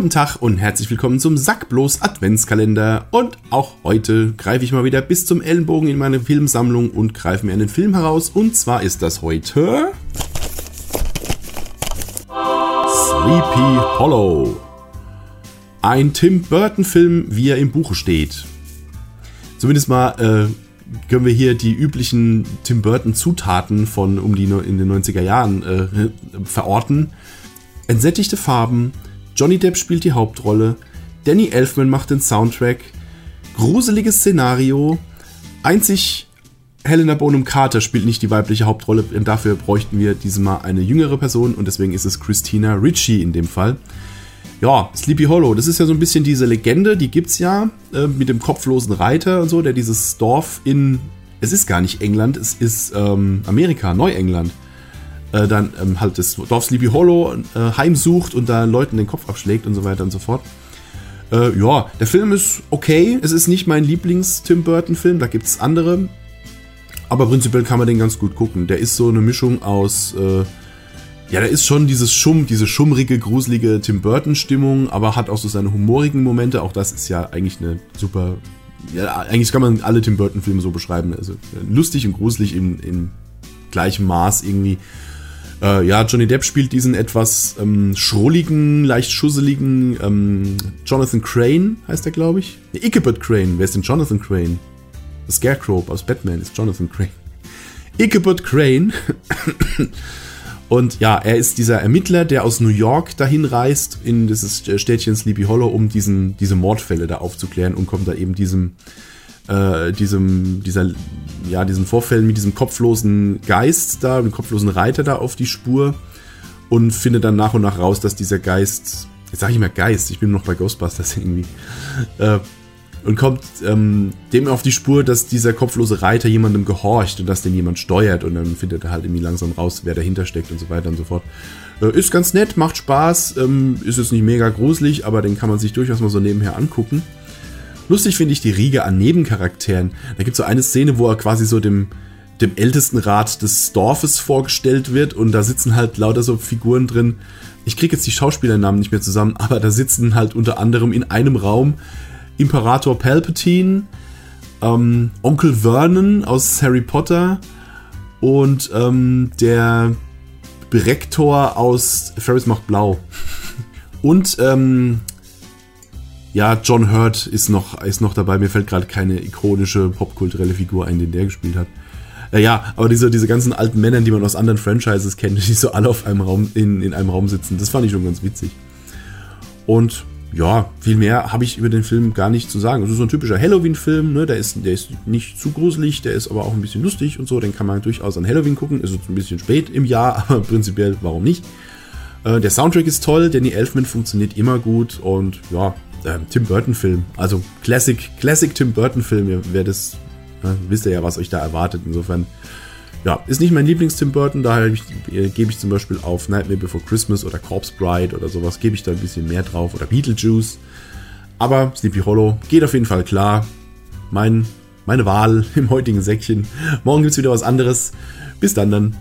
Guten Tag und herzlich willkommen zum Sackblos Adventskalender. Und auch heute greife ich mal wieder bis zum Ellenbogen in meine Filmsammlung und greife mir einen Film heraus. Und zwar ist das heute Sleepy Hollow. Ein Tim Burton-Film, wie er im Buche steht. Zumindest mal äh, können wir hier die üblichen Tim Burton-Zutaten von um die in den 90er Jahren äh, verorten. Entsättigte Farben, Johnny Depp spielt die Hauptrolle, Danny Elfman macht den Soundtrack, gruseliges Szenario, einzig Helena Bonham Carter spielt nicht die weibliche Hauptrolle, und dafür bräuchten wir diesmal eine jüngere Person und deswegen ist es Christina Ritchie in dem Fall. Ja, Sleepy Hollow, das ist ja so ein bisschen diese Legende, die gibt's ja äh, mit dem kopflosen Reiter und so, der dieses Dorf in, es ist gar nicht England, es ist ähm, Amerika, Neuengland, äh, dann ähm, halt das Dorf Sleepy Hollow äh, heimsucht und da Leuten den Kopf abschlägt und so weiter und so fort. Äh, ja, der Film ist okay. Es ist nicht mein Lieblings-Tim Burton-Film, da gibt es andere. Aber prinzipiell kann man den ganz gut gucken. Der ist so eine Mischung aus. Äh, ja, der ist schon dieses Schumm, diese schummrige, gruselige Tim Burton-Stimmung, aber hat auch so seine humorigen Momente. Auch das ist ja eigentlich eine super. Ja, eigentlich kann man alle Tim Burton-Filme so beschreiben. Also lustig und gruselig in, in gleichem Maß irgendwie. Äh, ja, Johnny Depp spielt diesen etwas ähm, schrulligen, leicht schusseligen ähm, Jonathan Crane, heißt er, glaube ich. Nee, Ichabod Crane. Wer ist denn Jonathan Crane? The Scarecrow aus Batman ist Jonathan Crane. Ichabod Crane. Und ja, er ist dieser Ermittler, der aus New York dahin reist, in dieses Städtchen Sleepy Hollow, um diesen, diese Mordfälle da aufzuklären und kommt da eben diesem äh, diesem, dieser, ja, diesen Vorfällen mit diesem kopflosen Geist da, dem kopflosen Reiter da auf die Spur und findet dann nach und nach raus, dass dieser Geist, jetzt sage ich mal Geist, ich bin noch bei Ghostbusters irgendwie, äh, und kommt ähm, dem auf die Spur, dass dieser kopflose Reiter jemandem gehorcht und dass den jemand steuert und dann findet er halt irgendwie langsam raus, wer dahinter steckt und so weiter und so fort. Äh, ist ganz nett, macht Spaß, ähm, ist jetzt nicht mega gruselig, aber den kann man sich durchaus mal so nebenher angucken. Lustig finde ich die Riege an Nebencharakteren. Da gibt es so eine Szene, wo er quasi so dem, dem Ältestenrat des Dorfes vorgestellt wird und da sitzen halt lauter so Figuren drin. Ich kriege jetzt die Schauspielernamen nicht mehr zusammen, aber da sitzen halt unter anderem in einem Raum Imperator Palpatine, ähm, Onkel Vernon aus Harry Potter und ähm, der Rektor aus Ferris macht blau. Und ähm, ja, John Hurt ist noch, ist noch dabei. Mir fällt gerade keine ikonische popkulturelle Figur ein, den der gespielt hat. Äh, ja, aber diese, diese ganzen alten Männer, die man aus anderen Franchises kennt, die so alle auf einem Raum, in, in einem Raum sitzen, das fand ich schon ganz witzig. Und ja, viel mehr habe ich über den Film gar nicht zu sagen. Es ist so ein typischer Halloween-Film, ne? der, ist, der ist nicht zu gruselig, der ist aber auch ein bisschen lustig und so. Den kann man durchaus an Halloween gucken. Ist ein bisschen spät im Jahr, aber prinzipiell, warum nicht? Äh, der Soundtrack ist toll, Danny Elfman funktioniert immer gut und ja, ähm, Tim Burton-Film. Also Classic, Classic Tim Burton-Film. Wer das, ja, wisst ihr ja, was euch da erwartet. Insofern, ja, ist nicht mein Lieblings-Tim Burton. Daher äh, gebe ich zum Beispiel auf Nightmare Before Christmas oder Corpse Bride oder sowas, gebe ich da ein bisschen mehr drauf. Oder Beetlejuice. Aber Sleepy Hollow geht auf jeden Fall klar. Mein, meine Wahl im heutigen Säckchen. Morgen gibt es wieder was anderes. Bis dann dann.